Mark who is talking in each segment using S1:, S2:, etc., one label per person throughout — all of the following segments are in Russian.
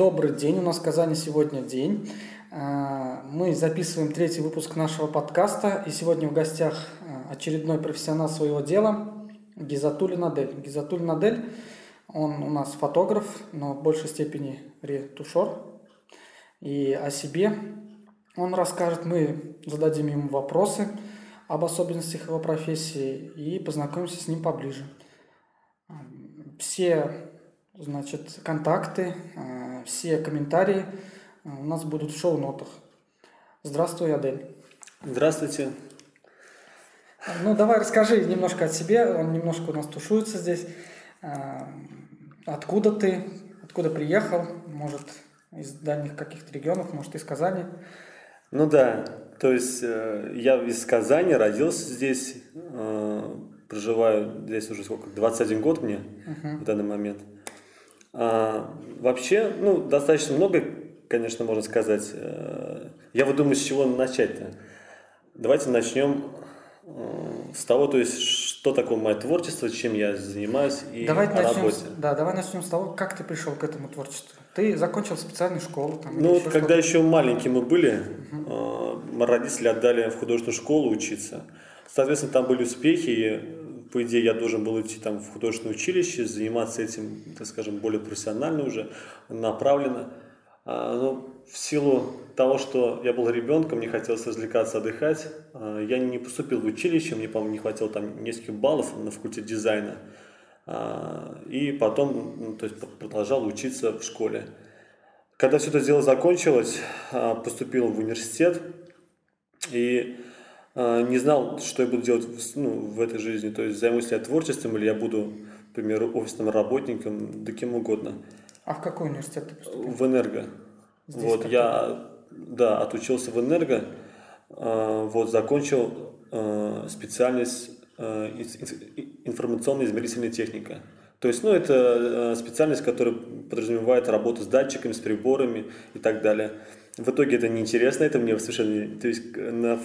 S1: Добрый день, у нас в Казани сегодня день. А, Мы записываем третий выпуск нашего подкаста, и сегодня в гостях а, очередной профессионал своего дела Гизатуль Надель. Гизатуль Надель, он у нас фотограф, но в большей степени ретушер. И о себе он расскажет, мы зададим ему вопросы об особенностях его профессии и познакомимся с ним поближе. Все значит, контакты, э, все комментарии э, у нас будут в шоу-нотах. Здравствуй, Адель.
S2: Здравствуйте.
S1: Ну, давай расскажи немножко о себе. Он немножко у нас тушуется здесь. Э, Откуда ты? Откуда приехал? Может, из дальних каких-то регионов, может, из Казани?
S2: Ну да, то есть я из Казани, родился здесь, проживаю здесь уже сколько, 21 год мне в данный момент. А, вообще, ну, достаточно много, конечно, можно сказать. Э, Я вот думаю, с чего начать-то. Давайте начнем э, с того, то есть, что такое мое творчество, чем я занимаюсь и
S1: давай
S2: о
S1: начнем,
S2: работе.
S1: да, давай начнем с того, как ты пришел к этому творчеству. Ты закончил специальную школу. Там,
S2: Ну, вот
S1: еще
S2: когда еще маленькие мы были, мы родители отдали в художественную школу учиться. Соответственно, там были успехи, и, по идее, я должен был идти там в художественное училище, заниматься этим, так скажем, более профессионально уже, направленно. А, но в силу того, что я был ребенком, мне хотелось развлекаться, отдыхать, а, я не поступил в училище, мне, по-моему, не хватило там нескольких баллов на факультет дизайна. А, И потом ну, то есть, продолжал учиться в школе. Когда все это дело закончилось, поступил в университет и не знал, что я буду делать в, ну, в этой жизни. То есть займусь ли я творчеством или я буду, к примеру, офисным работником, да кем угодно.
S1: А в какой университет ты поступил?
S2: В энерго.
S1: Здесь
S2: вот я, да, отучился в энерго, а, вот закончил а, специальность а, ин- ин- информационная измерительная техника. То есть, ну, это а, специальность, которая подразумевает работу с датчиками, с приборами и так далее. В итоге это неинтересно, это мне совершенно... То есть, на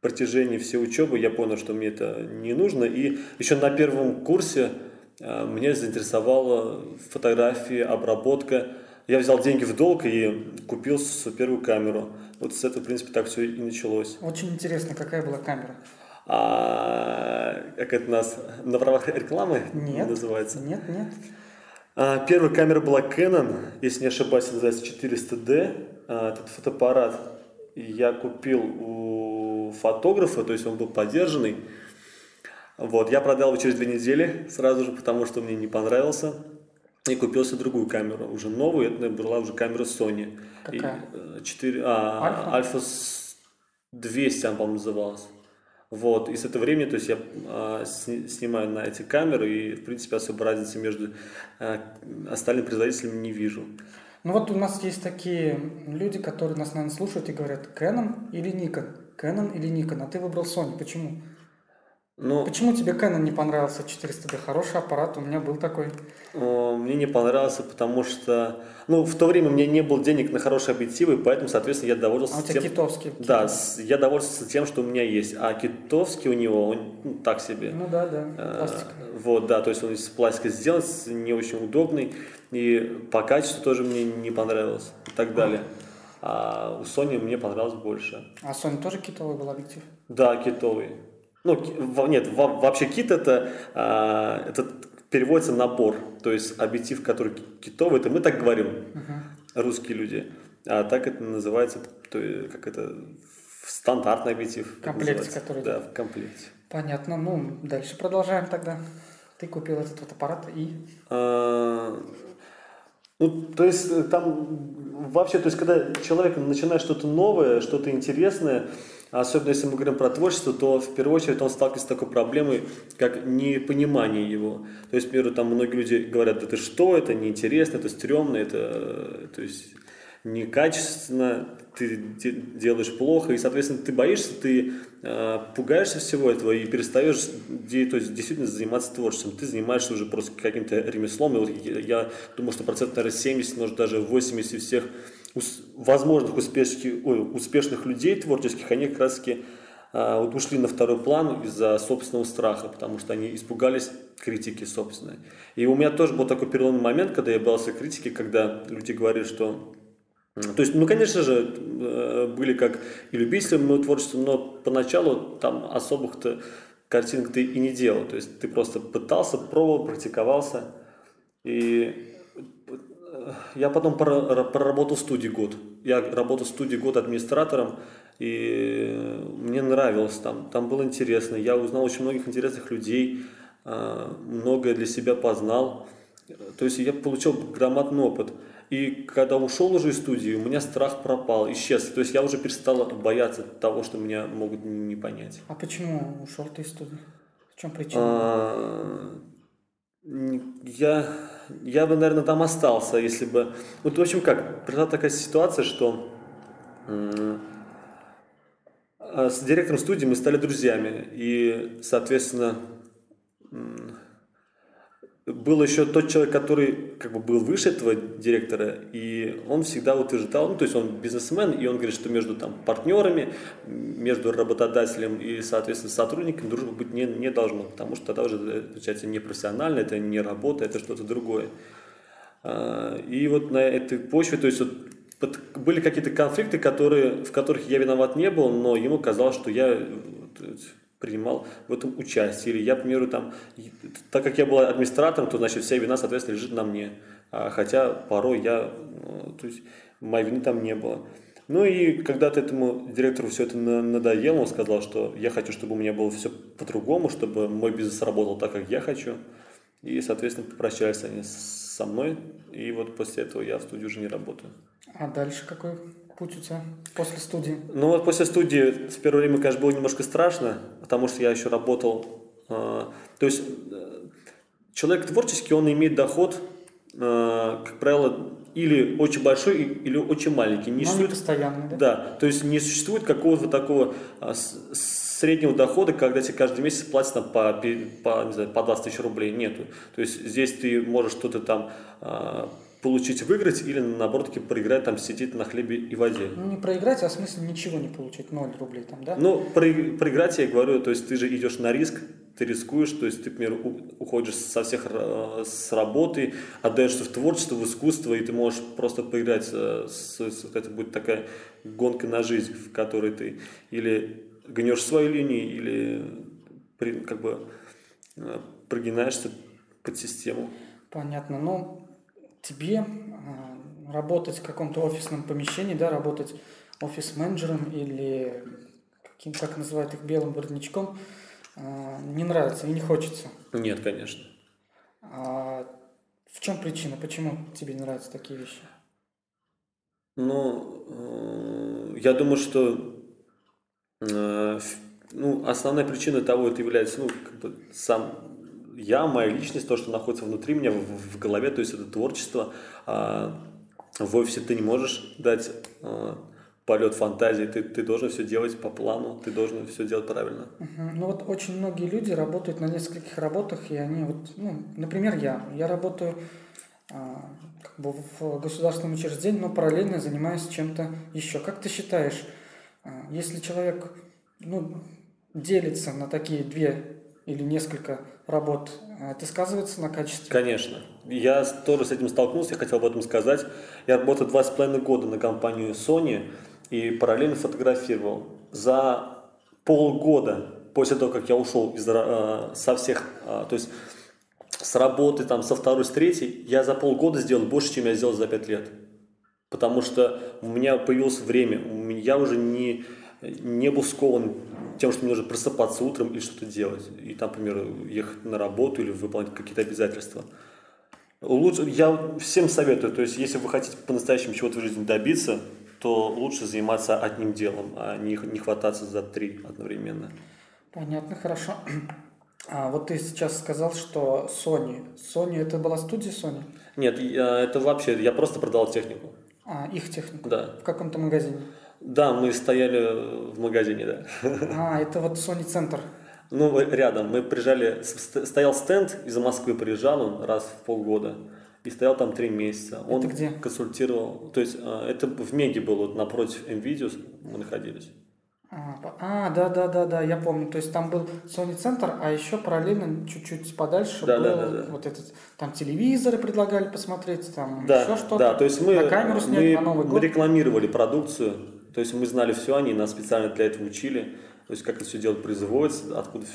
S2: протяжении всей учебы я понял, что мне это не нужно. И еще на первом курсе а, меня заинтересовала фотография, обработка. Я взял деньги в долг и купил первую камеру. Вот с этого, в принципе, так все и началось.
S1: Очень интересно, какая была камера?
S2: А, как это у нас на правах рекламы
S1: Нет.
S2: называется?
S1: Нет, нет.
S2: А, первая камера была Canon, если не ошибаюсь, называется 400D. А, этот фотоаппарат я купил у фотографа, то есть он был подержанный. Вот, я продал его через две недели сразу же, потому что мне не понравился. И купил себе другую камеру, уже новую, это была уже камера Sony.
S1: Какая?
S2: И, э, 4, а,
S1: Альфа?
S2: Альфа с- 200, она, по-моему, называлась. Вот, и с этого времени, то есть я а, сни- снимаю на эти камеры, и, в принципе, особой разницы между а, остальными производителями не вижу.
S1: Ну вот у нас есть такие люди, которые нас, наверное, слушают и говорят, Canon или Nikon? Canon или Nikon? А ты выбрал Sony. Почему?
S2: Но
S1: Почему тебе Canon не понравился 400D? Хороший аппарат, у меня был такой.
S2: мне не понравился, потому что, ну, в то время у меня не было денег на хорошие объективы, поэтому, соответственно, я
S1: А
S2: довольствовался
S1: у тебя
S2: тем,
S1: китовский.
S2: да, с- я довольствовался тем, что у меня есть. А китовский у него, он ну, так себе.
S1: Ну да, да,
S2: Э,
S1: пластик.
S2: Вот, да, то есть он из пластика сделан, не очень удобный, и по качеству тоже мне не понравилось и так далее. А у Sony мне понравилось больше.
S1: А Sony тоже китовый был объектив?
S2: Да, китовый. Ну, нет, во- вообще кит это, а, это переводится набор, то есть объектив, который ки- китовый, это мы так говорим, русские люди, а так это называется, то есть, как это, стандартный объектив.
S1: В
S2: как
S1: комплекте,
S2: называется.
S1: который-
S2: Да, в комплекте.
S1: Понятно. Ну, дальше продолжаем тогда. Ты купил этот вот аппарат и...
S2: Ну, то есть э, там вообще, то есть когда человек начинает что-то новое, что-то интересное, особенно если мы говорим про творчество, то в первую очередь он сталкивается с такой проблемой, как непонимание его. То есть, например, там многие люди говорят, это что, это неинтересно, это стрёмно, это э, то есть некачественно, ты де- делаешь плохо, и, соответственно, ты боишься, ты э, пугаешься всего этого и перестаешь то есть, действительно заниматься творчеством. Ты занимаешься уже просто каким-то ремеслом. И вот я, я думаю, что процент, наверное, 70, может, даже 80 всех ус- возможных успешных, ой, успешных людей творческих, они как раз-таки а, вот ушли на второй план из-за собственного страха, потому что они испугались критики собственной. И у меня тоже был такой переломный момент, когда я боялся критики, когда люди говорили, что то есть, ну, конечно же, э, были как и любители моего творчества, но поначалу там особых-то картинок ты и не делал. То есть ты просто пытался, пробовал, практиковался. И э, я потом проработал в студии год. Я работал в студии год администратором, и мне нравилось там. Там было интересно. Я узнал очень многих интересных людей, э, многое для себя познал. То есть я получил громадный опыт. И когда ушел уже из студии, у меня страх пропал, исчез. То есть я уже перестал бояться того, что меня могут не понять.
S1: А почему ушел ты из студии? В чем причина?
S2: А, я, я бы, наверное, там остался, если бы... Вот, в общем, как, произошла такая ситуация, что а, с директором студии мы стали друзьями. И, соответственно, был еще тот человек, который как бы был выше этого директора, и он всегда утверждал, ну, то есть он бизнесмен, и он говорит, что между там партнерами, между работодателем и, соответственно, сотрудником дружбы быть не, не должно, потому что тогда уже, получается, не профессионально, это не работа, это что-то другое. А, и вот на этой почве, то есть вот были какие-то конфликты, которые, в которых я виноват не был, но ему казалось, что я принимал в этом участие. Или я, к примеру, там, так как я был администратором, то, значит, вся вина, соответственно, лежит на мне. А, хотя порой я, ну, то есть, моей вины там не было. Ну и когда-то этому директору все это надоело, он сказал, что я хочу, чтобы у меня было все по-другому, чтобы мой бизнес работал так, как я хочу. И, соответственно, попрощались они со мной. И вот после этого я в студии уже не работаю.
S1: А дальше какой путь у тебя после студии?
S2: Ну вот после студии в первое время, конечно, было немножко страшно, потому что я еще работал. Э, то есть э, человек творческий, он имеет доход, э, как правило, или очень большой, или очень маленький.
S1: Не Но существует, постоянный, да?
S2: Да, то есть не существует какого-то такого а, среднего дохода, когда тебе каждый месяц платят там, по, по, не знаю, по 20 тысяч рублей. Нету. То есть здесь ты можешь что-то там а, получить выиграть или наоборот таки проиграть, там сидеть на хлебе и воде.
S1: Ну не проиграть, а в смысле ничего не получить, 0 рублей там, да?
S2: Ну, про, проиграть я говорю, то есть ты же идешь на риск, ты рискуешь, то есть ты, например, уходишь со всех э, с работы, отдаешься в творчество, в искусство, и ты можешь просто поиграть, э, это будет такая гонка на жизнь, в которой ты или гнешь свою линию, или как бы э, прогинаешься под систему.
S1: Понятно. Ну, тебе а, работать в каком-то офисном помещении, да, работать офис-менеджером или каким, как называют их, белым воротничком, а, не нравится и не хочется.
S2: Нет, конечно.
S1: А в чем причина? Почему тебе не нравятся такие вещи?
S2: Ну, э, я думаю, что э, ну, основная причина того это является ну, как бы сам я, моя личность, то, что находится внутри меня, в, в голове, то есть это творчество. А в ты не можешь дать а, полет фантазии, ты, ты должен все делать по плану, ты должен все делать правильно.
S1: Ну вот очень многие люди работают на нескольких работах, и они вот, ну, например, я, я работаю а, как бы в государственном учреждении, но параллельно занимаюсь чем-то еще. Как ты считаешь, а, если человек ну, делится на такие две или несколько работ, а это сказывается на качестве?
S2: Конечно. Я тоже с этим столкнулся, я хотел об этом сказать. Я работал два с половиной года на компанию Sony и параллельно фотографировал. За полгода после того, как я ушел из, э, со всех, э, то есть с работы, там, со второй, с третьей, я за полгода сделал больше, чем я сделал за пять лет. Потому что у меня появилось время, я уже не, не был скован тем, что мне нужно просыпаться утром и что-то делать. И там, например, ехать на работу или выполнять какие-то обязательства. Лучше, я всем советую, то есть если вы хотите по-настоящему чего-то в жизни добиться, то лучше заниматься одним делом, а не, не хвататься за три одновременно.
S1: Понятно, хорошо. А вот ты сейчас сказал, что Sony. Sony это была студия Sony?
S2: Нет, я, это вообще, я просто продал технику.
S1: А, их технику?
S2: Да.
S1: В каком-то магазине?
S2: Да, мы стояли в магазине, да.
S1: А, это вот Sony Центр.
S2: Ну, рядом. Мы приезжали, стоял стенд из Москвы, приезжал он раз в полгода. И стоял там три месяца. Он
S1: это где?
S2: консультировал. То есть, а, это в Меге было, напротив NVIDIA мы находились.
S1: А, а, да, да, да, да, я помню. То есть там был Sony центр, а еще параллельно чуть-чуть подальше
S2: Да,
S1: был
S2: да, да, да.
S1: вот этот, там телевизоры предлагали посмотреть, там
S2: Да,
S1: еще что-то.
S2: да, то есть мы,
S1: на камеру снять
S2: мы,
S1: на Новый
S2: мы
S1: год.
S2: рекламировали продукцию, то есть мы знали все, они нас специально для этого учили, то есть как это все дело производится, откуда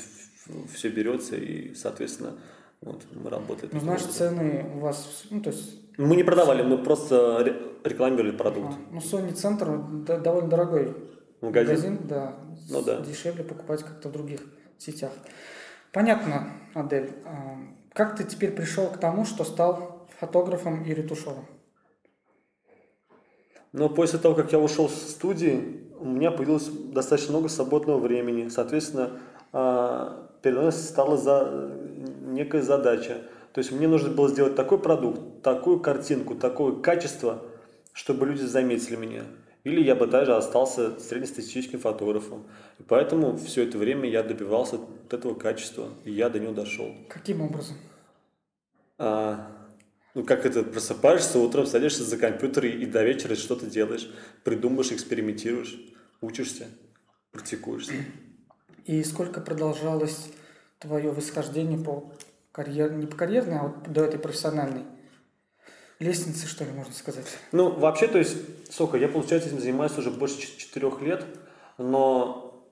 S2: все берется, и, соответственно, вот, мы работали.
S1: Ну, знаешь, цены у вас, ну, то есть,
S2: Мы не продавали, мы просто ре- рекламировали продукт.
S1: а, ну, Sony центр д- довольно дорогой
S2: Магазин?
S1: да.
S2: Ну да.
S1: Дешевле покупать как-то в других сетях. Понятно, Адель. А, Как ты теперь пришел к тому, что стал фотографом и ретушером?
S2: Но после того, как я ушел с студии, у меня появилось достаточно много свободного времени. Соответственно, а, передо мной стала за... некая задача. То есть мне нужно было сделать такой продукт, такую картинку, такое качество, чтобы люди заметили меня. Или я бы даже остался среднестатистическим фотографом. И поэтому все это время я добивался вот этого качества, и я до него дошел.
S1: Каким образом?
S2: А, ну, как это, просыпаешься утром, садишься за компьютер и, и до вечера что-то делаешь, придумываешь, экспериментируешь, учишься, практикуешься.
S1: И сколько продолжалось твое восхождение по карьер... не по карьерной, а вот до этой профессиональной лестницы, что ли, можно сказать?
S2: Ну, вообще, то есть, сколько, я, получается, этим занимаюсь уже больше четырех лет, но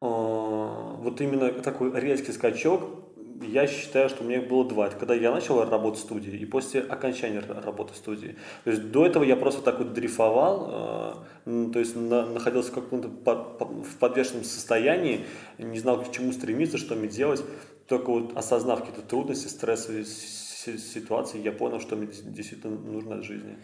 S2: э, вот именно такой резкий скачок, я считаю, что у меня их было два. Это когда я начал работать в студии и после окончания работы в студии. То есть до этого я просто так вот дрейфовал, э, то есть на- находился в каком-то по- по- в подвешенном состоянии, не знал, к чему стремиться, что мне делать. Только вот осознав какие-то трудности, стрессовые си- ситуации, я понял, что мне действительно нужно от жизни.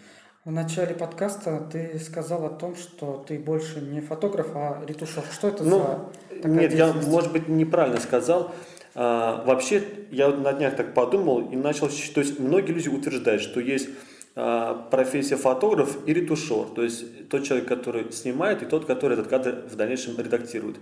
S1: В начале подкаста ты сказал о том, что ты больше не фотограф, а ретушер. Что это
S2: Ну,
S1: за такая
S2: Нет, я, может быть, неправильно сказал. А, вообще, я вот на днях так подумал и начал... То есть, многие люди утверждают, что есть а, профессия фотограф и ретушер. То есть, тот человек, который снимает, и тот, который этот кадр в дальнейшем редактирует.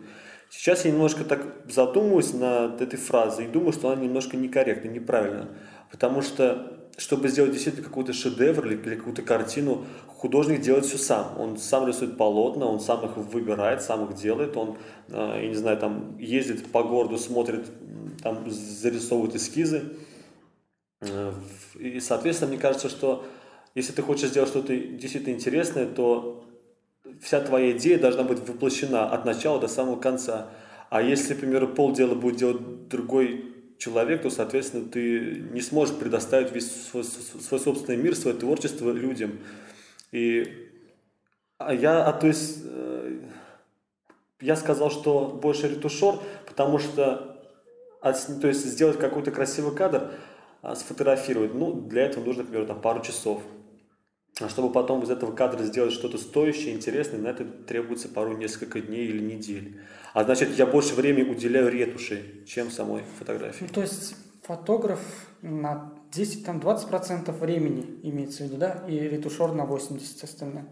S2: Сейчас я немножко так задумываюсь над этой фразой и думаю, что она немножко некорректна, неправильно. Потому что, чтобы сделать действительно какой-то шедевр или, или какую-то картину, художник делает все сам. Он сам рисует полотна, он сам их выбирает, сам их делает. Он, э, я не знаю, там ездит по городу, смотрит, там зарисовывает эскизы. Э, И, соответственно, мне кажется, что если ты хочешь сделать что-то действительно интересное, то вся твоя идея должна быть воплощена от начала до самого конца. А если, к примеру, полдела будет делать другой человек, то, соответственно, ты не сможешь предоставить весь свой, свой собственный мир, свое творчество людям. И а я, а, то есть, э, я сказал, что больше ретушер, потому что отс- то есть сделать какой-то красивый кадр, а, сфотографировать, ну, для этого нужно, к примеру, там, пару часов. А чтобы потом из этого кадра сделать что-то стоящее, интересное, на это требуется пару несколько дней или недель. А значит, я больше времени уделяю ретуши, чем самой фотографии.
S1: Ну, то есть фотограф на 10, там 20% времени имеется в виду, да, и ретушер на 80 остальное.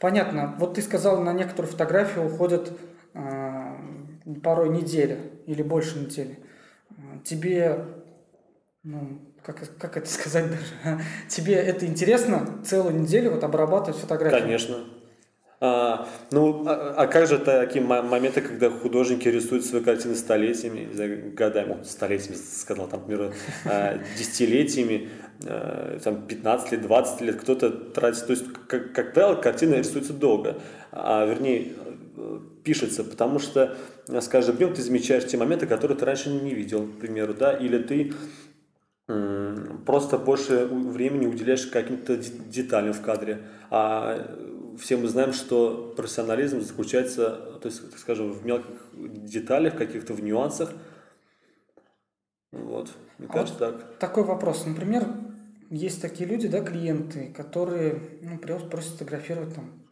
S1: Понятно. Вот ты сказал, на некоторые фотографии уходят э, порой неделя или больше недели. Тебе, ну, как, как это сказать даже, тебе это интересно целую неделю вот обрабатывать фотографии?
S2: Конечно. А, ну, а, а как же такие мо- моменты, когда художники рисуют свои картины столетиями, знаю, годами, ну, столетиями, сказал, там, к примеру, а, десятилетиями, а, там, 15 лет, 20 лет, кто-то тратит, то есть, как, как правило, картина рисуется долго, а, вернее, пишется, потому что с каждым днем ты замечаешь те моменты, которые ты раньше не видел, к примеру, да, или ты просто больше времени уделяешь каким-то де- деталям в кадре. А все мы знаем, что профессионализм заключается, то есть, так скажем, в мелких деталях, каких-то в нюансах. Вот, мне
S1: А
S2: кажется, так.
S1: Такой вопрос. Например, есть такие люди, да, клиенты, которые ну, просят, сфотографировать там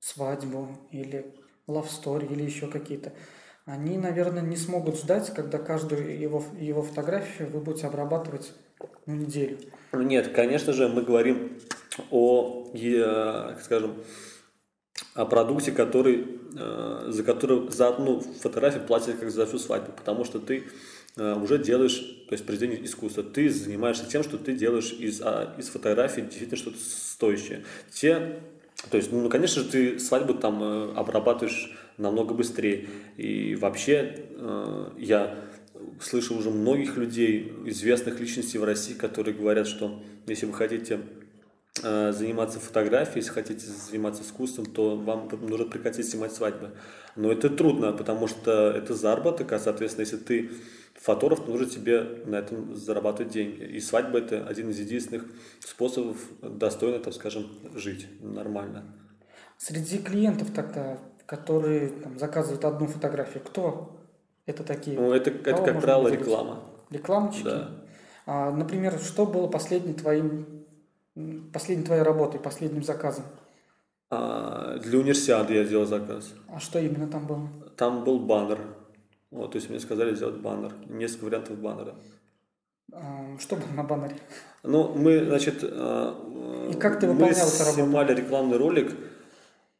S1: свадьбу или love story или еще какие-то. Они, наверное, не смогут ждать, когда каждую его, его фотографию вы будете обрабатывать ну, неделю.
S2: Нет, конечно же, мы говорим о, скажем, о продукте, который, э, за который за одну фотографию платят как за всю свадьбу, потому что ты э, уже делаешь, то есть произведение искусства, ты занимаешься тем, что ты делаешь из, а, из фотографий действительно что-то стоящее. Те То есть, ну, конечно же, ты свадьбу там э, обрабатываешь намного быстрее. И вообще э, я слышал уже многих людей, известных личностей в России, которые говорят, что если вы хотите э, заниматься фотографией, если хотите заниматься искусством, то вам нужно прекратить снимать свадьбы. Но это трудно, потому что это заработок, а, соответственно, если ты фотограф, то нужно тебе на этом зарабатывать деньги. И свадьба – это один из единственных способов достойно, так скажем, жить нормально.
S1: Среди клиентов тогда, которые там, заказывают одну фотографию, кто это такие?
S2: Ну, это, это как правило, выделить? реклама.
S1: Рекламщики?
S2: Да.
S1: А, например, что было последней твоим, последней твоей работой, последним заказом?
S2: А, для универсиады я сделал заказ.
S1: А что именно там было?
S2: Там был баннер. Вот, то есть мне сказали сделать баннер. Несколько вариантов баннера.
S1: А, что было на баннере?
S2: Ну, мы, значит,
S1: а, И как ты выполнял
S2: мы снимали рекламный ролик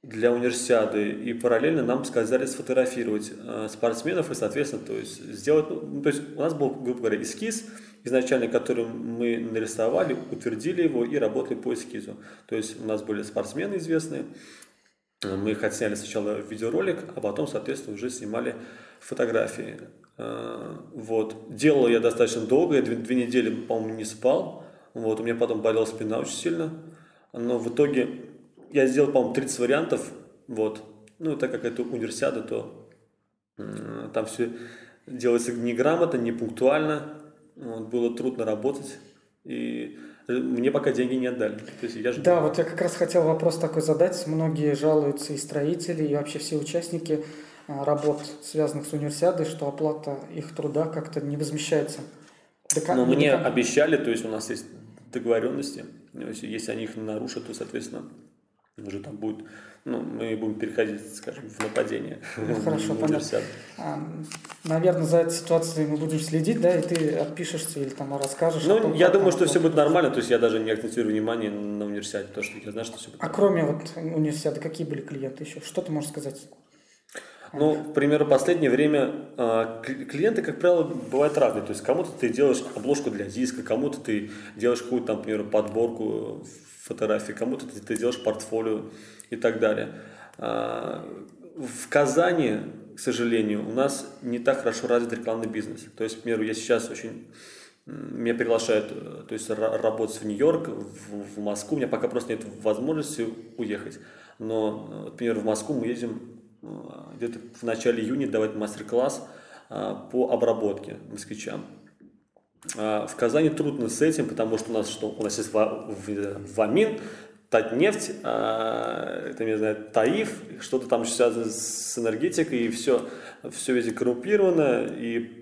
S2: для универсиады, и параллельно нам сказали сфотографировать э, спортсменов и, соответственно, то есть сделать, ну, то есть у нас был, грубо говоря, эскиз изначально, который мы нарисовали, утвердили его и работали по эскизу. То есть у нас были спортсмены известные, мы их отсняли сначала видеоролик, а потом, соответственно, уже снимали фотографии. Э, вот. Делал я достаточно долго, я две, две недели, по-моему, не спал. Вот. У меня потом болела спина очень сильно. Но в итоге я сделал, по-моему, 30 вариантов, вот. Ну, так как это универсиада, то э, там все делается неграмотно, не пунктуально, вот, было трудно работать, и мне пока деньги не отдали. То есть я
S1: жду. Да, вот я как раз хотел вопрос такой задать. Многие жалуются, и строители, и вообще все участники э, работ, связанных с универсиадой, что оплата их труда как-то не возмещается.
S2: До, Но мне до... обещали, то есть у нас есть договоренности, если они их нарушат, то, соответственно, уже там будет, ну, мы будем переходить, скажем, в нападение.
S1: Ну, хорошо, понятно. А, наверное, за этой ситуацией мы будем следить, да, и ты отпишешься или там расскажешь.
S2: Ну, том, я думаю, что все будет нормально, то есть я даже не акцентирую внимание на универсиаде, потому что я знаю, что все будет
S1: А кроме вот универсиады, какие были клиенты еще? Что ты можешь сказать?
S2: Ну, к примеру, в последнее время э, клиенты, как правило, бывают разные. То есть кому-то ты делаешь обложку для диска, кому-то ты делаешь какую-то, там, например, подборку фотографий, кому-то ты, ты делаешь портфолио и так далее. А, в Казани, к сожалению, у нас не так хорошо развит рекламный бизнес. То есть, к примеру, я сейчас очень меня приглашают э, то есть, работать в Нью-Йорк, в, в Москву. У меня пока просто нет возможности уехать. Но, например, в Москву мы едем э, где-то в начале июня давать мастер-класс а, по обработке москвичам. А, в Казани трудно с этим, потому что у нас что? У нас есть Вамин, Татнефть, это, не знаю, Таиф, что-то там связано с энергетикой, и все, все везде коррумпировано, и Э,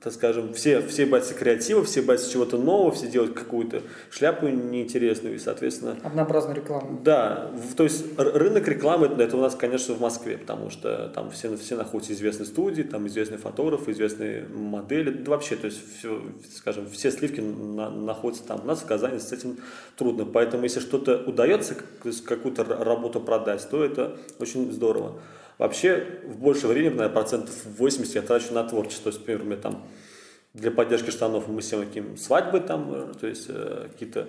S2: так скажем, все, все боятся креатива, все боятся чего-то нового, все делают какую-то шляпу неинтересную, и, соответственно...
S1: Однообразную рекламу.
S2: Да, то есть рынок рекламы, это у нас, конечно, в Москве, потому что там все, все находятся известные студии, там известные фотографы, известные модели, да вообще, то есть, все, скажем, все сливки на, находятся там. У нас в Казани с этим трудно, поэтому если что-то удается, какую-то работу продать, то это очень здорово. Вообще, в больше времени, наверное, процентов 80 я трачу на творчество. То есть, например, у меня там для поддержки штанов мы снимаем какие свадьбы, там, э, то есть э, какие-то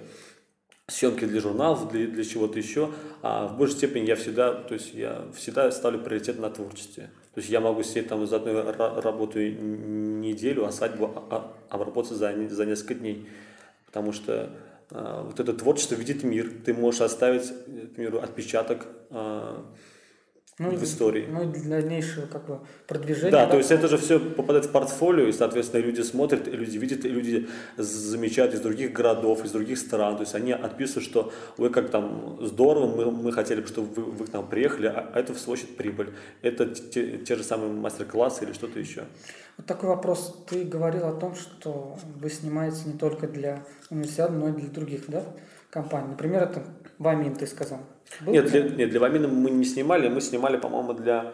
S2: съемки для журналов, для, для чего-то еще, а в большей степени я всегда, то есть я всегда ставлю приоритет на творчестве. То есть я могу сидеть там за одной работу неделю, а свадьбу а, а, обработать за, за несколько дней. Потому что а, вот это творчество видит мир. Ты можешь оставить, к примеру, отпечаток а, ну, в истории.
S1: Ну, для дальнейшего как бы продвижения.
S2: Да, да, то есть это же все попадает в портфолио, и, соответственно, люди смотрят, люди видят, и люди замечают из других городов, из других стран. То есть они отписывают, что вы как там здорово, мы, мы хотели бы, чтобы вы, вы к нам приехали, а это в свою очередь прибыль. Это те, те же самые мастер-классы или что-то еще.
S1: Вот такой вопрос. Ты говорил о том, что вы снимаете не только для универсиады, но и для других да, компаний. Например, это Вамин, ты сказал.
S2: Был нет, для, нет, для Вамина мы не снимали, мы снимали, по-моему, для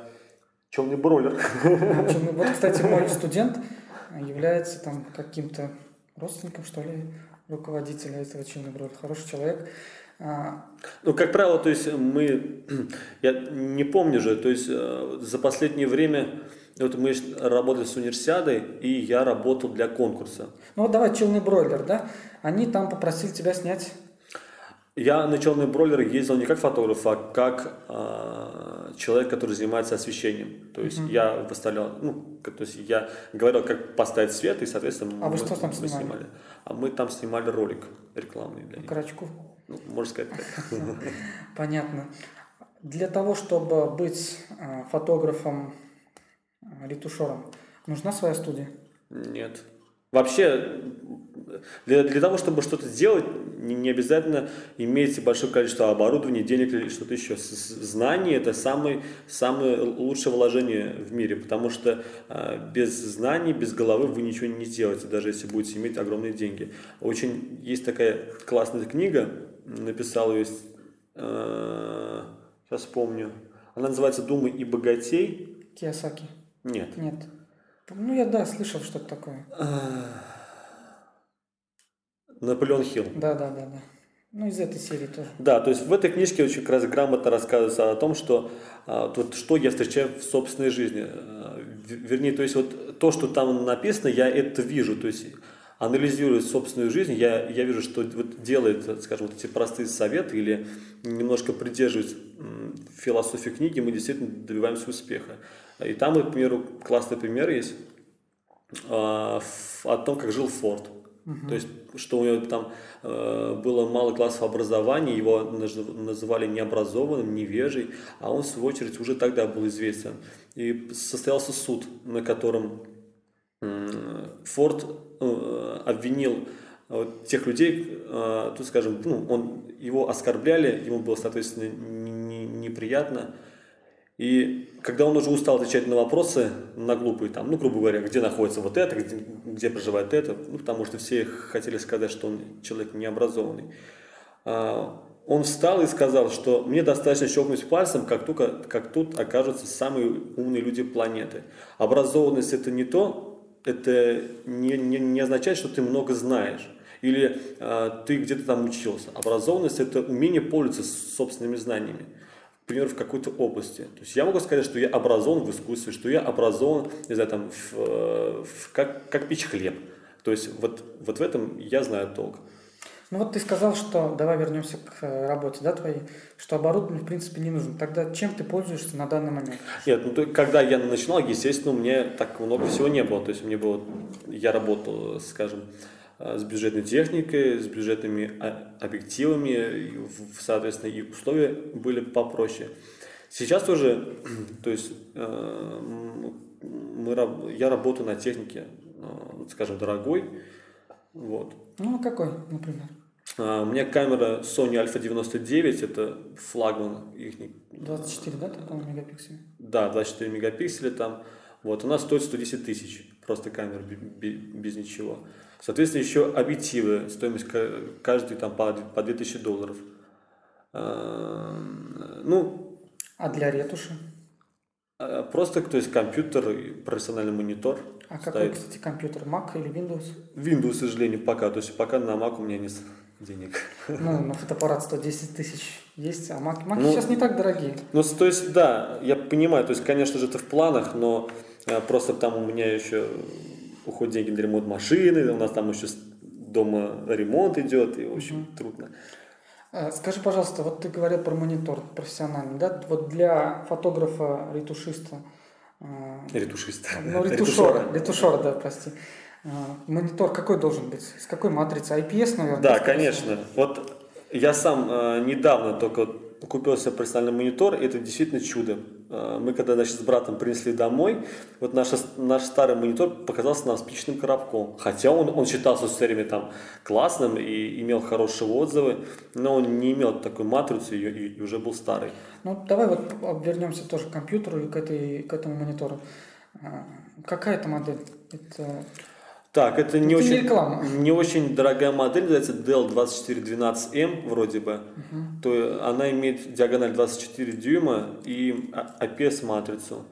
S2: Челный Бройлер.
S1: Вот, кстати, мой студент является там каким-то родственником, что ли, руководителя этого Челный Бройлер. Хороший человек.
S2: А, ну, как правило, то есть мы, я не помню же, то есть э, за последнее время вот мы работали с универсиадой, и я работал для конкурса.
S1: Ну вот давай челный бройлер, да? Они там попросили тебя снять
S2: Я на черный бройлер ездил не как фотограф, а как э, человек, который занимается освещением. То есть mm-hmm. я выставлял, ну, то есть я говорил, как поставить свет, и, соответственно,
S1: а мы, вы что там снимали? снимали.
S2: А мы там снимали ролик рекламный для
S1: них. Карачку?
S2: Ну, можно сказать так.
S1: Понятно. Для того, чтобы быть э, фотографом, ретушером, нужна своя студия?
S2: Нет. Вообще, для, для того, чтобы что-то сделать, не, не обязательно иметь большое количество оборудования, денег или что-то еще. Знание – это самое, самое лучшее вложение в мире, потому что э, без знаний, без головы вы ничего не сделаете, даже если будете иметь огромные деньги. Очень есть такая классная книга, написал ее, э, сейчас вспомню, она называется «Думай и богатей».
S1: Киосаки?
S2: Нет.
S1: Нет. Ну, я, да, слышал что-то такое.
S2: Наполеон Хилл.
S1: Да, да, да, да. Ну, из этой серии тоже.
S2: Да, то есть в этой книжке очень как раз грамотно рассказывается о том, что а, вот, что я встречаю в собственной жизни. А, вернее, то есть вот то, что там написано, я это вижу. То есть анализируя собственную жизнь, я, я вижу, что вот делает, скажем, вот эти простые советы или немножко придерживаясь философии книги, мы действительно добиваемся успеха. И там, к примеру, классный пример есть э, о том, как жил Форд. Угу. То есть, что у него там э, было мало классов образования, его называли необразованным, невежей, а он, в свою очередь, уже тогда был известен. И состоялся суд, на котором э, Форд э, обвинил вот, тех людей, э, тут, скажем, ну, он, его оскорбляли, ему было, соответственно, не, не, неприятно, и когда он уже устал отвечать на вопросы, на глупые, там, ну, грубо говоря, где находится вот это, где, где проживает это, ну, потому что все хотели сказать, что он человек необразованный, а, он встал и сказал, что мне достаточно щелкнуть пальцем, как, только, как тут окажутся самые умные люди планеты. Образованность это не то, это не, не, не означает, что ты много знаешь или э, ты где-то там учился. Образованность это умение пользоваться собственными знаниями например, в какой-то области. То есть я могу сказать, что я образован в искусстве, что я образован, не знаю, там, в, в, как, как печь хлеб. То есть вот, вот в этом я знаю толк.
S1: Ну вот ты сказал, что, давай вернемся к э, работе, да, твоей, что оборудование в принципе не нужно. Тогда чем ты пользуешься на данный момент?
S2: Нет, ну то, когда я начинал, естественно, мне так много всего не было. То есть мне было, я работал, скажем, Э, с бюджетной техникой, с бюджетными а, объективами, соответственно, и условия были попроще. Сейчас тоже, то есть э, мы, я работаю на технике, э, скажем, дорогой. Вот.
S1: Ну, а какой, например?
S2: У меня камера Sony Alpha 99, это флагман их.
S1: 24, да, там мегапикселей?
S2: Да, 24 мегапикселя там. Вот, она стоит 110 тысяч, просто камера без ничего. Соответственно, еще объективы, стоимость каждый там по, по 2000 долларов. А, ну,
S1: а для ретуши?
S2: А, просто, то есть компьютер, профессиональный монитор.
S1: А стоит. какой, кстати, компьютер? Mac или Windows?
S2: Windows, к сожалению, пока. То есть пока на Mac у меня нет денег.
S1: Ну, на фотоаппарат 110 тысяч есть, а Mac, Mac ну, сейчас не так дорогие.
S2: Ну, то есть, да, я понимаю, то есть, конечно же, это в планах, но а, просто там у меня еще уходят деньги на ремонт машины, у нас там еще дома ремонт идет, и, в общем, mm трудно.
S1: А, скажи, пожалуйста, вот ты говорил про монитор профессиональный, да? Вот для фотографа, ретушиста...
S2: А, ретушиста.
S1: Ну, ретушера, ретушера, да, прости. А, монитор какой должен быть? С какой матрицы? IPS, наверное?
S2: Да, конечно. Вот я сам недавно только купил себе профессиональный монитор, и это действительно чудо. А, мы когда значит, с братом принесли домой, вот наш, наш старый монитор показался нам спичным коробком. Хотя он, он считался все время там классным и имел хорошие отзывы, но он не имел такой матрицы и, и, уже был старый.
S1: Ну, давай вот вернемся тоже к компьютеру и к, этой, к этому монитору. А, какая это модель? Это...
S2: Так, это не, это очень, не, не очень дорогая модель, называется Dell 2412M вроде бы. Угу. То она имеет диагональ 24 дюйма и IPS-матрицу.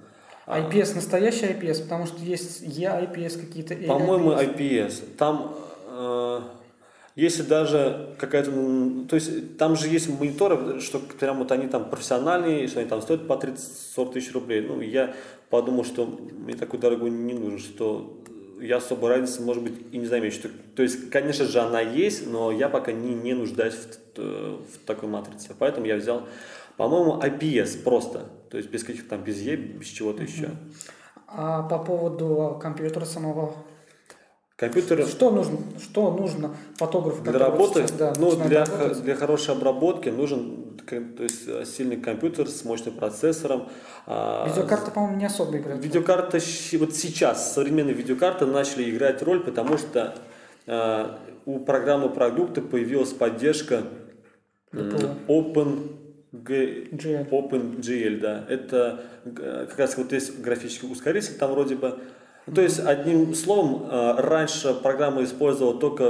S1: IPS, настоящий IPS, потому что есть E-IPS какие-то.
S2: По-моему, IPS. Там, э, если даже какая-то, то есть там же есть мониторы, что прям вот они там профессиональные, что они там стоят по 30-40 тысяч рублей. Ну, я подумал, что мне такой дорогой не нужен, что я особо разницы, может быть, и не замечу. То есть, конечно же, она есть, но я пока не, не нуждаюсь в, в такой матрице. Поэтому я взял, по-моему, IPS просто. То есть без каких-то там, без Е, без чего-то еще.
S1: А по поводу компьютера самого,
S2: Компьютер...
S1: Что нужно, что нужно фотографу?
S2: Для работы? Сейчас, да, ну, для, для хорошей обработки нужен то есть, э, сильный компьютер с мощным процессором.
S1: А, видеокарта, по-моему, не особо играет.
S2: Видеокарта, вот сейчас современные видеокарты начали играть роль, потому что а, у программы продукта появилась поддержка Open GL. OpenGL, да. Это э, как раз вот есть графический ускоритель, там вроде бы то есть, одним словом, э, раньше программа использовала только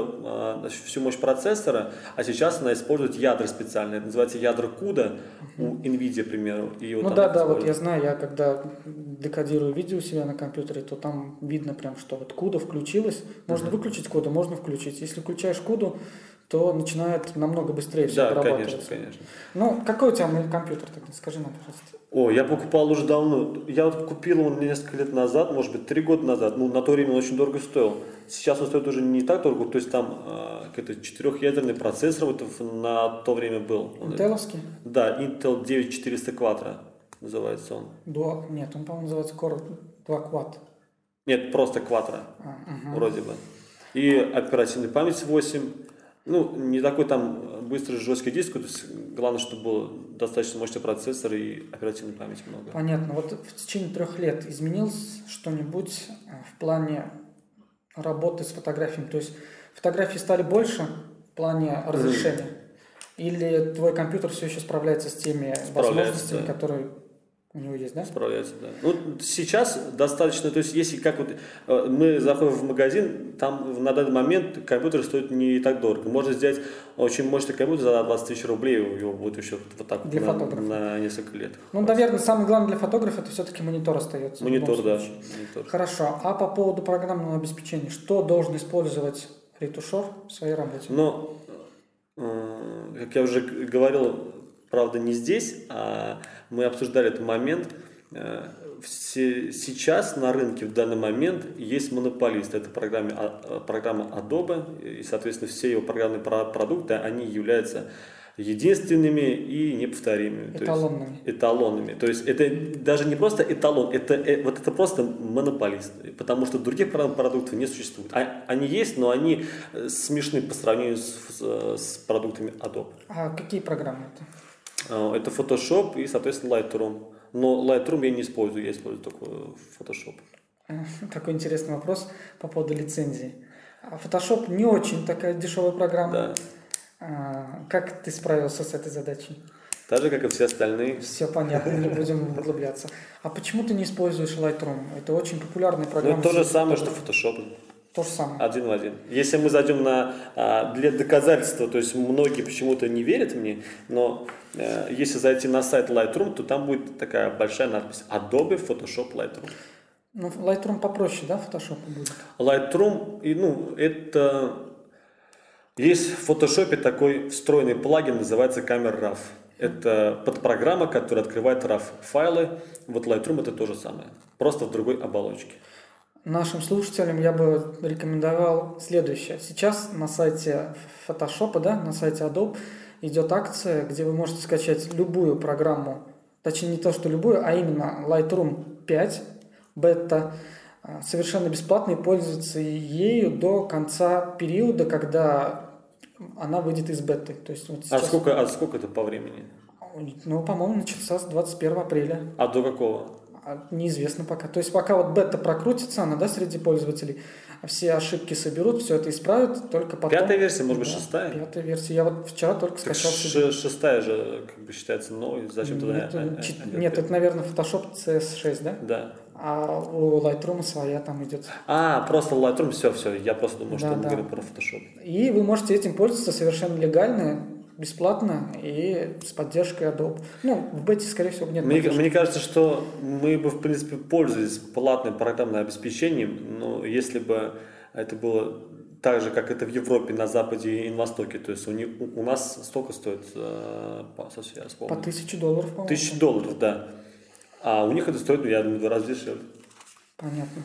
S2: э, всю мощь процессора, а сейчас она использует ядра специальные. Это называется ядра CUDA у NVIDIA, к примеру.
S1: И ну да, да, вот я знаю, я когда декодирую видео у себя на компьютере, то там видно прям, что вот CUDA включилась. Можно uh-huh. выключить CUDA, можно включить. Если включаешь CUDA, то начинает намного быстрее все
S2: да, обрабатываться. конечно, конечно.
S1: Ну, какой у тебя компьютер тогда? Скажи нам, пожалуйста.
S2: О, я покупал уже давно. Я вот купил он несколько лет назад, может быть, три года назад. Ну, на то время он очень дорого стоил. Сейчас он стоит уже не так дорого, то есть там э, какой-то четырехъядерный процессор вот на то время был.
S1: Интеловский?
S2: Да, Intel 9400 Quattro называется он.
S1: Два, нет, он, по-моему, называется Core 2 Quad.
S2: Нет, просто Quattro, а, угу. вроде бы. И оперативная память 8, ну, не такой там быстрый жесткий диск, то есть главное, чтобы был достаточно мощный процессор и оперативной памяти много.
S1: Понятно. Вот в течение трех лет изменилось что-нибудь э, в плане работы с фотографиями? То есть фотографии стали больше в плане разрешения? Или твой компьютер все еще справляется с теми возможностями, да. которые у него есть, да?
S2: Справляется, да. Ну, сейчас достаточно, то есть, если как вот э, мы заходим в магазин, там на данный момент компьютер стоит не так дорого. Можно сделать очень мощный компьютер за 20 тысяч рублей, у него будет еще вот так
S1: для
S2: на,
S1: фотографа.
S2: на несколько лет.
S1: Ну, наверное, самое главное для фотографа это все-таки монитор остается.
S2: Монитор, да. Монитор.
S1: Хорошо. А по поводу программного обеспечения, что должен использовать ретушер в своей работе?
S2: Ну, э, как я уже говорил, правда, не здесь, а мы обсуждали этот момент. Э, сейчас на рынке в данный момент есть монополист. Это программа, а, программа Adobe, и, соответственно, все его программные продукты, они являются единственными и неповторимыми.
S1: Эталонными.
S2: То есть, эталонными. То есть это даже не просто эталон, это, э, вот это просто монополист, потому что других продуктов не существует. А, они есть, но они э, смешны по сравнению с, с, с продуктами Adobe.
S1: А какие программы это?
S2: А, это Photoshop и, соответственно, Lightroom. Но Lightroom я не использую, я использую только Photoshop.
S1: Такой интересный вопрос по поводу лицензии. А Photoshop не очень такая дешевая программа.
S2: Да.
S1: А, как ты справился с этой задачей?
S2: Так же, как и все остальные.
S1: Все понятно, не будем углубляться. А почему ты не используешь Lightroom? Это очень популярная программа.
S2: Ну, то же самое, что Photoshop.
S1: То же самое.
S2: Один в один. Если мы зайдем на, а, для доказательства, то есть многие почему-то не верят мне, но э, если зайти на сайт Lightroom, то там будет такая большая надпись Adobe Photoshop Lightroom.
S1: Ну, Lightroom попроще, да, Photoshop будет?
S2: Lightroom, и, ну, это... Есть в Photoshop такой встроенный плагин, называется Camera RAW. Это подпрограмма, которая открывает RAW файлы. Вот Lightroom это то же самое, просто в другой оболочке.
S1: Нашим слушателям я бы рекомендовал следующее. Сейчас на сайте Photoshop, да, на сайте Adobe идет акция, где вы можете скачать любую программу, точнее не то, что любую, а именно Lightroom 5 бета, а, совершенно бесплатно и пользоваться ею до конца периода, когда она выйдет из беты. То есть
S2: вот а сейчас... а, сколько, а сколько это по времени?
S1: Ну, по-моему, начался с 21 апреля.
S2: А до какого?
S1: А, неизвестно пока. То есть пока вот бета прокрутится, она, да, среди пользователей, все ошибки соберут, все это исправят, только потом...
S2: Пятая версия, может быть, да, шестая?
S1: Пятая версия. Я вот вчера только так скачал
S2: себе. Шестая же, как бы, считается новой. Зачем
S1: нет, туда? Нет, а, нет, это, наверное, Photoshop CS6, да?
S2: Да.
S1: А у Lightroom своя там идет.
S2: А, просто Lightroom, все, все. Я просто думал, да, что мы да. говорим про Photoshop.
S1: И вы можете этим пользоваться совершенно легально бесплатно и с поддержкой Adobe. Ну, в бете, скорее всего, нет.
S2: Мне, мне кажется, что мы бы, в принципе, пользовались платным программным обеспечением, но если бы это было так же, как это в Европе, на Западе и на Востоке. То есть у, них, у нас столько стоит, э,
S1: по, я вспомню. По тысяче долларов, по-моему.
S2: Тысячи долларов, да. А у них это стоит, ну, я думаю, в два раза дешевле.
S1: Понятно.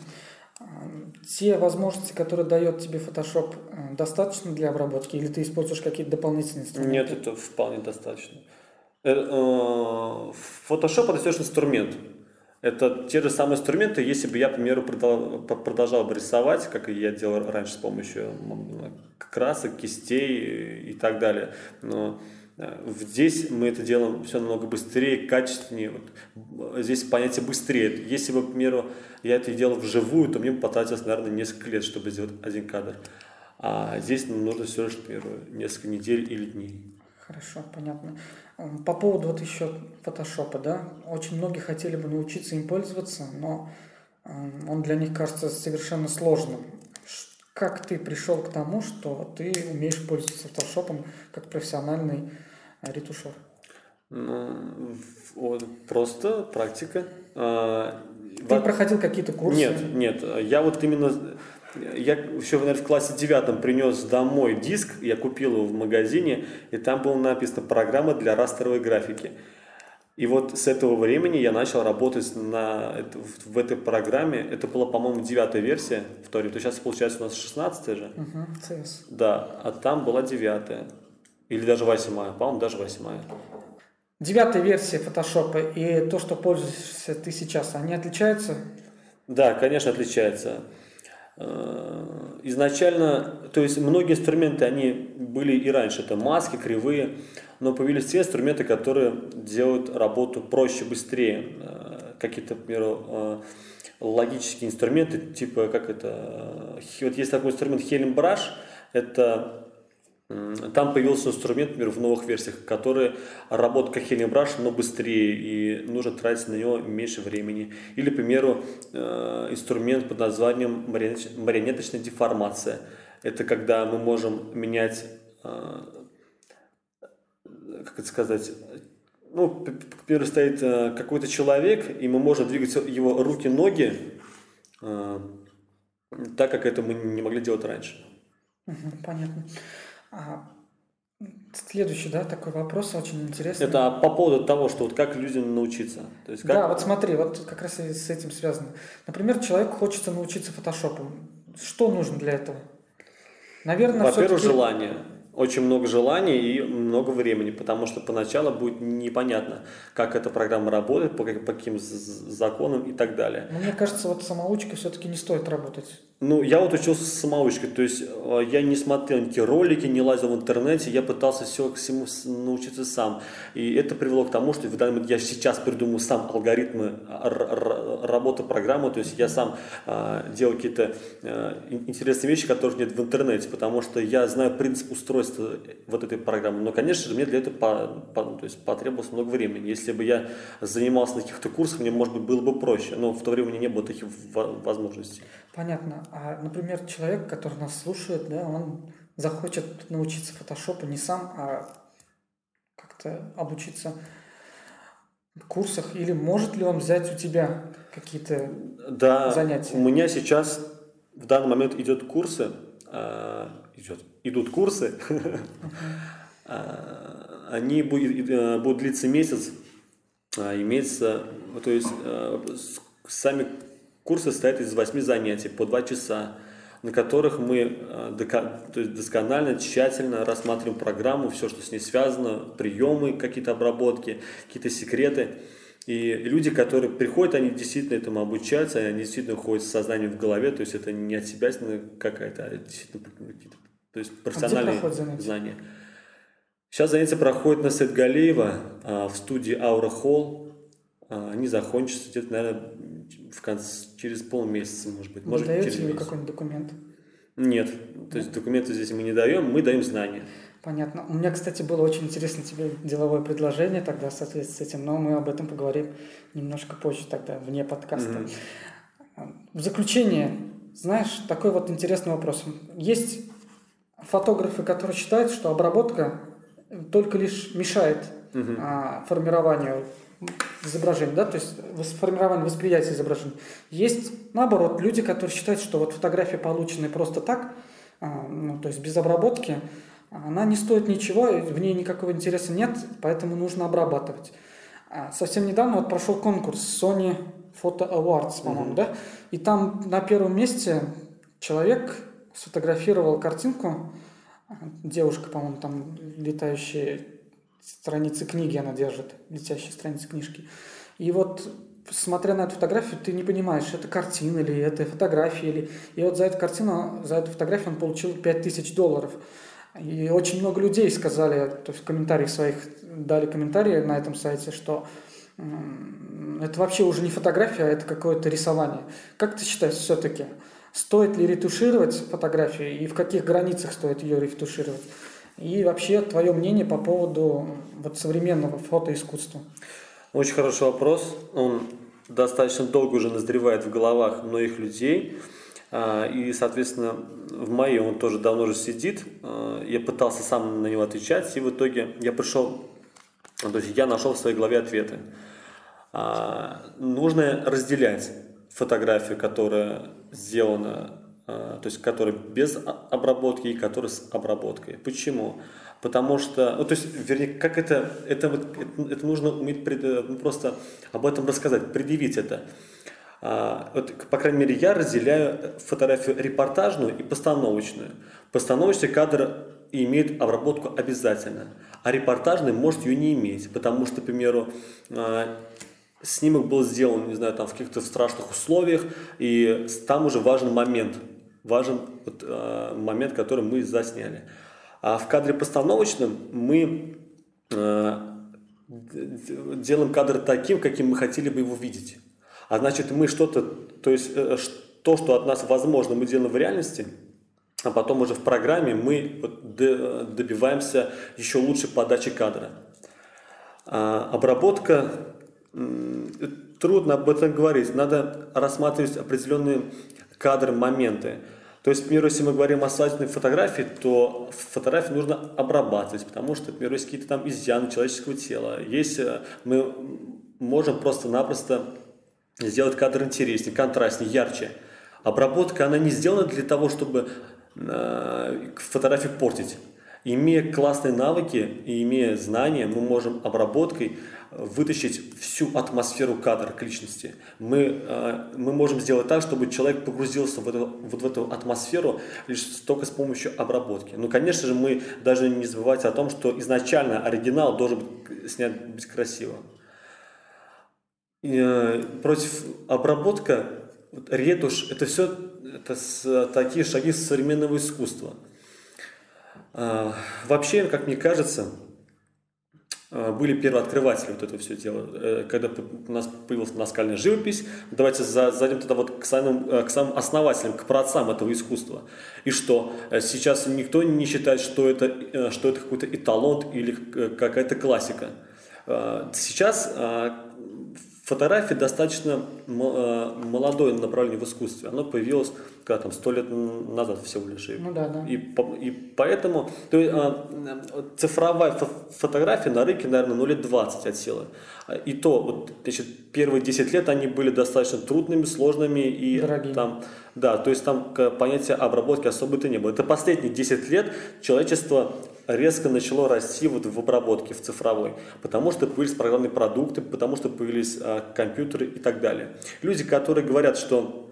S1: Те возможности, которые дает тебе Photoshop, э, достаточно для обработки, или ты используешь какие-то дополнительные инструменты?
S2: Нет, это вполне достаточно. Э, э, Photoshop это все инструмент. Это те же самые инструменты, если бы я, к примеру, продолжал бы рисовать, как я делал раньше с помощью красок, кистей и так далее. Но Здесь мы это делаем все намного быстрее, качественнее. Вот. Здесь понятие быстрее. Если бы, к примеру, я это делал вживую, то мне бы потратилось, наверное, несколько лет, чтобы сделать один кадр. А здесь нужно все лишь, к примеру, несколько недель или дней.
S1: Хорошо, понятно. По поводу вот еще фотошопа, да, очень многие хотели бы научиться им пользоваться, но он для них кажется совершенно сложным. Как ты пришел к тому, что ты умеешь пользоваться фотошопом как профессиональный ретушер?
S2: Ну, вот, просто практика. А,
S1: ты Во... проходил какие-то курсы?
S2: Нет, нет. Я вот именно я еще, наверное, в классе девятом принес домой диск, я купил его в магазине, и там было написано «Программа для растровой графики». И вот с этого времени я начал работать на, в этой программе. Это была, по-моему, девятая версия в Торе. То сейчас, получается, у нас шестнадцатая же.
S1: Угу, CS.
S2: Да, а там была девятая. Или даже восьмая. По-моему, даже восьмая.
S1: Девятая версия фотошопа и то, что пользуешься ты сейчас, они отличаются?
S2: Да, конечно, отличаются. Э, изначально, то есть многие инструменты, они были и раньше, это маски, кривые, но появились те инструменты, которые делают работу проще, быстрее. Э, какие-то, к примеру, э, логические инструменты, типа как это, вот есть такой инструмент Brush, это там появился инструмент, например, в новых версиях, который работает как Brush, но быстрее, и нужно тратить на него меньше времени. Или, к примеру, э, инструмент под названием марионеточная деформация. Это когда мы можем менять, э, как это сказать, ну, к примеру, стоит э, какой-то человек, и мы можем двигать его руки-ноги так, как это мы не могли делать раньше.
S1: Понятно. Следующий, да, такой вопрос очень интересный.
S2: Это по поводу того, что вот как людям научиться.
S1: То есть как... Да, вот смотри, вот как раз и с этим связано. Например, человек хочется научиться фотошопу. Что нужно для этого?
S2: Наверное, Во-первых, желание очень много желаний и много времени, потому что поначалу будет непонятно, как эта программа работает, по, по каким законам и так далее.
S1: Но мне кажется, вот самоучка все-таки не стоит работать.
S2: Ну, я вот учился с самоучкой, то есть э, я не смотрел никакие ролики, не лазил в интернете, я пытался все к всему научиться сам. И это привело к тому, что в данный момент я сейчас придумал сам алгоритмы работы программы, то есть я сам э, делал какие-то э, интересные вещи, которых нет в интернете, потому что я знаю принцип устройства вот этой программы. Но, конечно же, мне для этого по, по, то есть потребовалось много времени. Если бы я занимался на каких-то курсах, мне, может быть, было бы проще, но в то время у меня не было таких возможностей.
S1: Понятно. А, например, человек, который нас слушает, да, он захочет научиться фотошопу не сам, а как-то обучиться в курсах, или может ли он взять у тебя какие-то
S2: да,
S1: занятия?
S2: У меня сейчас в данный момент идет курсы, э, идет, идут курсы, uh-huh. они будут, э, длиться месяц, имеется, то есть э, сами Курсы состоят из 8 занятий по 2 часа, на которых мы э, досконально, тщательно рассматриваем программу, все, что с ней связано, приемы, какие-то обработки, какие-то секреты. И люди, которые приходят, они действительно этому обучаются, они действительно ходят с сознанием в голове, то есть это не от себя какая-то, а действительно какие-то то есть профессиональные а знания. Сейчас занятия проходят на Сет Галеева а, в студии Аура Холл. А, они закончатся где-то, наверное, в конце, через полмесяца, может быть.
S1: Вы
S2: может,
S1: даете
S2: через
S1: ли какой-нибудь документ?
S2: Нет, то есть документы здесь мы не даем, мы даем знания.
S1: Понятно. У меня, кстати, было очень интересно тебе деловое предложение тогда в соответствии с этим, но мы об этом поговорим немножко позже тогда, вне подкаста. Mm-hmm. В заключение, знаешь, такой вот интересный вопрос. Есть фотографы, которые считают, что обработка только лишь мешает mm-hmm. а, формированию изображений, да, то есть формирование восприятия изображений. Есть, наоборот, люди, которые считают, что вот фотография, полученная просто так, а, ну, то есть без обработки, она не стоит ничего, в ней никакого интереса нет, поэтому нужно обрабатывать. А, совсем недавно вот прошел конкурс Sony Photo Awards, по-моему, mm-hmm. да, и там на первом месте человек сфотографировал картинку, девушка, по-моему, там летающие страницы книги она держит, летящие страницы книжки. И вот смотря на эту фотографию, ты не понимаешь, это картина или это фотография. Или... И вот за эту картину, за эту фотографию он получил 5000 долларов. И очень много людей сказали, то есть в комментариях своих дали комментарии на этом сайте, что это вообще уже не фотография, а это какое-то рисование. Как ты считаешь все-таки, стоит ли ретушировать фотографию и в каких границах стоит ее ретушировать? И вообще твое мнение по поводу вот, современного фотоискусства?
S2: Очень хороший вопрос. Он достаточно долго уже назревает в головах многих людей. А, и, соответственно, в моей он тоже давно уже сидит. А, я пытался сам на него отвечать, и в итоге я пришел, то есть я нашел в своей голове ответы. А, нужно разделять фотографию, которая сделана, то есть которая без обработки и которая с обработкой. Почему? Потому что, ну, то есть, вернее, как это, это, это, это нужно уметь пред, ну, просто об этом рассказать, предъявить это. А, вот, по крайней мере, я разделяю фотографию репортажную и постановочную. Постановочный кадр имеет обработку обязательно, а репортажный может ее не иметь, потому что, к примеру, а, снимок был сделан, не знаю, там в каких-то страшных условиях, и там уже важен момент, важен вот, а, момент, который мы засняли. А в кадре постановочном мы делаем кадр таким, каким мы хотели бы его видеть. А значит, мы что-то, то есть э, то, что от нас возможно, мы делаем в реальности, а потом уже в программе мы добиваемся еще лучшей подачи кадра. А обработка, трудно об этом говорить, надо рассматривать определенные кадры, моменты. То есть, например, если мы говорим о свадебной фотографии, то фотографию нужно обрабатывать, потому что, например, есть какие-то там изъяны человеческого тела. Есть, э, мы можем просто-напросто сделать кадр интереснее, контрастнее, ярче. Обработка, она не сделана для того, чтобы э, фотографию портить. Имея классные навыки и имея знания, мы можем обработкой вытащить всю атмосферу кадра к личности. Мы, э, мы можем сделать так, чтобы человек погрузился в эту, вот в эту атмосферу лишь только с помощью обработки. Ну, конечно же, мы даже не забывать о том, что изначально оригинал должен быть снят быть красиво. Э, против обработка, ретушь, это все это с, такие шаги современного искусства. А, вообще, как мне кажется, были первооткрыватели вот этого все дела. Э, когда у нас появилась наскальная живопись, давайте зайдем тогда вот к самым, э, к самым основателям, к праотцам этого искусства. И что? Сейчас никто не считает, что это, что это какой-то эталон или какая-то классика. Сейчас Фотография достаточно э, молодое направление в искусстве. Оно появилось когда там сто лет назад всего лишь.
S1: Ну да, да.
S2: И, и поэтому то есть, а, цифровая фотография на рынке, наверное, ну лет 20 отсела. И то, вот, значит, первые 10 лет они были достаточно трудными, сложными и
S1: Дорогими.
S2: там, да, то есть там понятия обработки особо-то не было. Это последние 10 лет человечество резко начало расти вот в обработке, в цифровой, потому что появились программные продукты, потому что появились а, компьютеры и так далее. Люди, которые говорят, что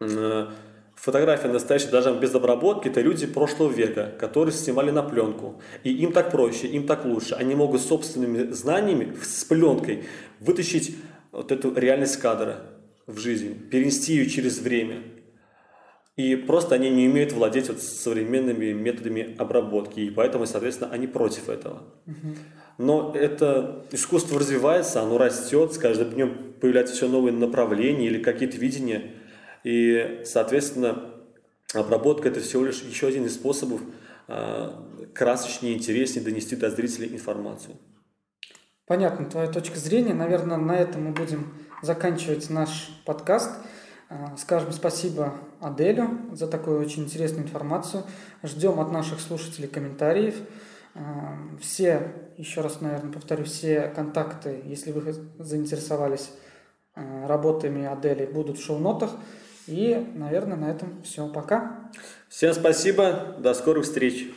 S2: э, фотография настоящая, даже без обработки, это люди прошлого века, которые снимали на пленку. И им так проще, им так лучше. Они могут собственными знаниями, с пленкой, вытащить вот эту реальность кадра в жизнь, перенести ее через время. И просто они не умеют владеть вот современными методами обработки, и поэтому, соответственно, они против этого. Но это искусство развивается, оно растет, с каждым днем появляются все новые направления или какие-то видения. И, соответственно, обработка – это всего лишь еще один из способов э, красочнее, интереснее донести до зрителей информацию.
S1: Понятно, твоя точка зрения. Наверное, на этом мы будем заканчивать наш подкаст. Э, скажем спасибо Аделю за такую очень интересную информацию. Ждем от наших слушателей комментариев. Э, все, еще раз, наверное, повторю, все контакты, если вы заинтересовались э, работами Адели, будут в шоу-нотах. И, наверное, на этом все. Пока.
S2: Всем спасибо. До скорых встреч.